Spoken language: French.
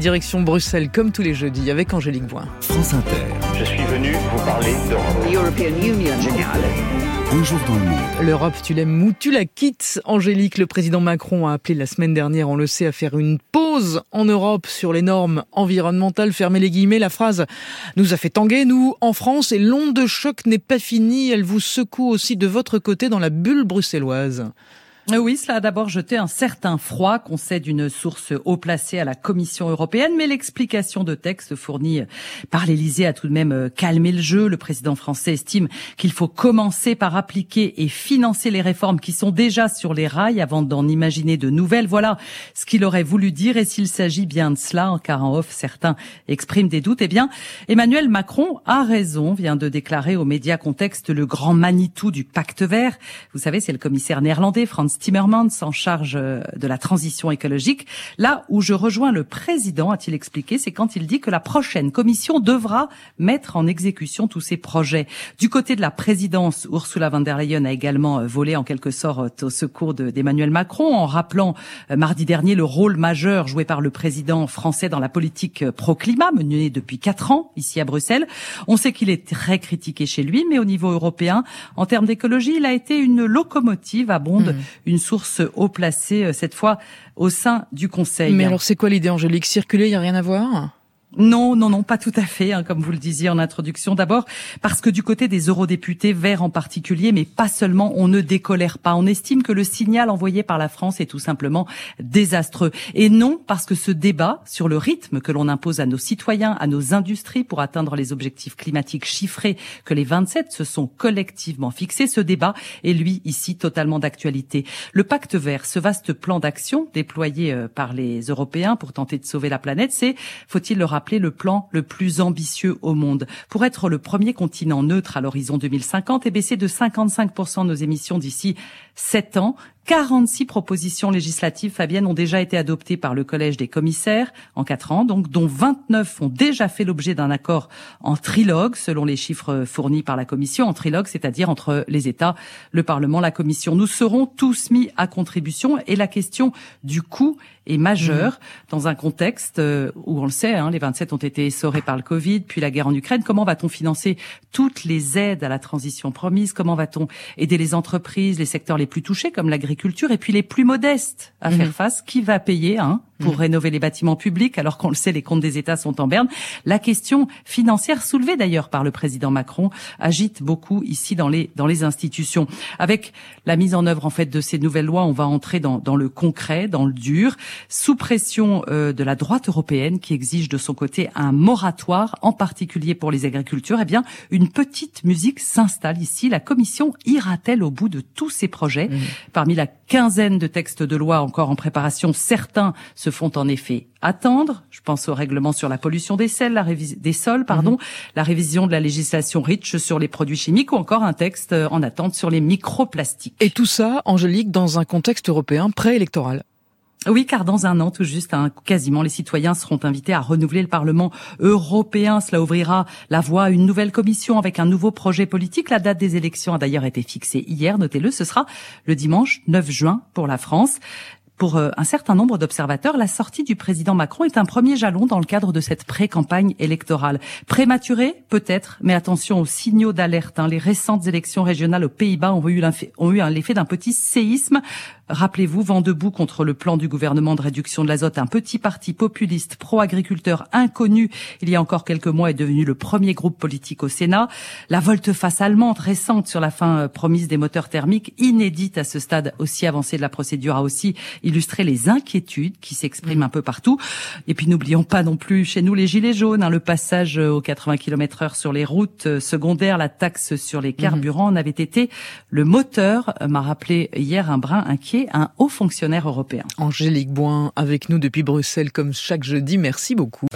Direction Bruxelles, comme tous les jeudis, avec Angélique Boin. France Inter. Je suis venu vous parler d'Europe. Un jour dans le monde. L'Europe, tu l'aimes ou tu la quittes? Angélique, le président Macron a appelé la semaine dernière, on le sait, à faire une pause en Europe sur les normes environnementales. Fermez les guillemets, la phrase nous a fait tanguer, nous, en France, et l'onde de choc n'est pas finie. Elle vous secoue aussi de votre côté dans la bulle bruxelloise. Euh, oui, cela a d'abord jeté un certain froid, sait d'une source haut placée à la Commission européenne, mais l'explication de texte fournie par l'Élysée a tout de même euh, calmé le jeu. Le président français estime qu'il faut commencer par appliquer et financer les réformes qui sont déjà sur les rails avant d'en imaginer de nouvelles. Voilà ce qu'il aurait voulu dire. Et s'il s'agit bien de cela, car en off certains expriment des doutes, eh bien, Emmanuel Macron a raison, vient de déclarer aux médias contexte le grand Manitou du pacte vert. Vous savez, c'est le commissaire néerlandais, Franz Timmermans en charge euh, de la transition écologique. Là où je rejoins le président, a-t-il expliqué, c'est quand il dit que la prochaine commission devra mettre en exécution tous ces projets. Du côté de la présidence, Ursula von der Leyen a également euh, volé en quelque sorte au secours d'Emmanuel Macron en rappelant euh, mardi dernier le rôle majeur joué par le président français dans la politique pro-climat menée depuis quatre ans ici à Bruxelles. On sait qu'il est très critiqué chez lui, mais au niveau européen, en termes d'écologie, il a été une locomotive à bonde, mmh une source haut placée, euh, cette fois au sein du Conseil. Mais alors c'est quoi l'idée, Angélique? Circuler, il n'y a rien à voir? Non, non, non, pas tout à fait, hein, comme vous le disiez en introduction. D'abord, parce que du côté des eurodéputés, verts en particulier, mais pas seulement, on ne décolère pas. On estime que le signal envoyé par la France est tout simplement désastreux. Et non, parce que ce débat sur le rythme que l'on impose à nos citoyens, à nos industries pour atteindre les objectifs climatiques chiffrés que les 27 se sont collectivement fixés, ce débat est lui ici totalement d'actualité. Le pacte vert, ce vaste plan d'action déployé euh, par les Européens pour tenter de sauver la planète, c'est, faut-il le rappeler le plan le plus ambitieux au monde. Pour être le premier continent neutre à l'horizon 2050 et baisser de 55% nos émissions d'ici 7 ans, 46 propositions législatives, Fabienne, ont déjà été adoptées par le Collège des commissaires en quatre ans, donc dont 29 ont déjà fait l'objet d'un accord en trilogue, selon les chiffres fournis par la Commission, en trilogue, c'est-à-dire entre les États, le Parlement, la Commission. Nous serons tous mis à contribution et la question du coût est majeure mmh. dans un contexte euh, où on le sait, hein, les 27 ont été essorés par le Covid, puis la guerre en Ukraine. Comment va-t-on financer toutes les aides à la transition promise? Comment va-t-on aider les entreprises, les secteurs les plus touchés comme l'agriculture et puis les plus modestes à faire mhm. face. Qui va payer hein, pour mhm. rénover les bâtiments publics alors qu'on le sait, les comptes des États sont en berne La question financière soulevée d'ailleurs par le président Macron agite beaucoup ici dans les dans les institutions. Avec la mise en œuvre en fait de ces nouvelles lois, on va entrer dans, dans le concret, dans le dur, sous pression euh, de la droite européenne qui exige de son côté un moratoire, en particulier pour les agricultures. Eh bien, une petite musique s'installe ici. La Commission ira-t-elle au bout de tous ces projets? Mhm. Parmi la quinzaine de textes de loi encore en préparation, certains se font en effet attendre. Je pense au règlement sur la pollution des, la des sols, pardon, mhm. la révision de la législation REACH sur les produits chimiques ou encore un texte en attente sur les microplastiques. Et tout ça, Angélique, dans un contexte européen préélectoral. Oui, car dans un an tout juste, hein, quasiment, les citoyens seront invités à renouveler le Parlement européen. Cela ouvrira la voie à une nouvelle commission avec un nouveau projet politique. La date des élections a d'ailleurs été fixée hier, notez-le, ce sera le dimanche 9 juin pour la France. Pour euh, un certain nombre d'observateurs, la sortie du président Macron est un premier jalon dans le cadre de cette pré-campagne électorale. Prématurée, peut-être, mais attention aux signaux d'alerte. Hein. Les récentes élections régionales aux Pays-Bas ont eu l'effet d'un petit séisme. Rappelez-vous, vent debout contre le plan du gouvernement de réduction de l'azote, un petit parti populiste pro-agriculteur inconnu il y a encore quelques mois est devenu le premier groupe politique au Sénat. La volte-face allemande récente sur la fin euh, promise des moteurs thermiques, inédite à ce stade aussi avancé de la procédure, a aussi illustré les inquiétudes qui s'expriment un peu partout. Et puis n'oublions pas non plus chez nous les gilets jaunes, hein, le passage euh, aux 80 km heure sur les routes euh, secondaires, la taxe sur les carburants en avait été le moteur, m'a rappelé hier un brin inquiet un haut fonctionnaire européen. Angélique Boin avec nous depuis Bruxelles comme chaque jeudi. Merci beaucoup.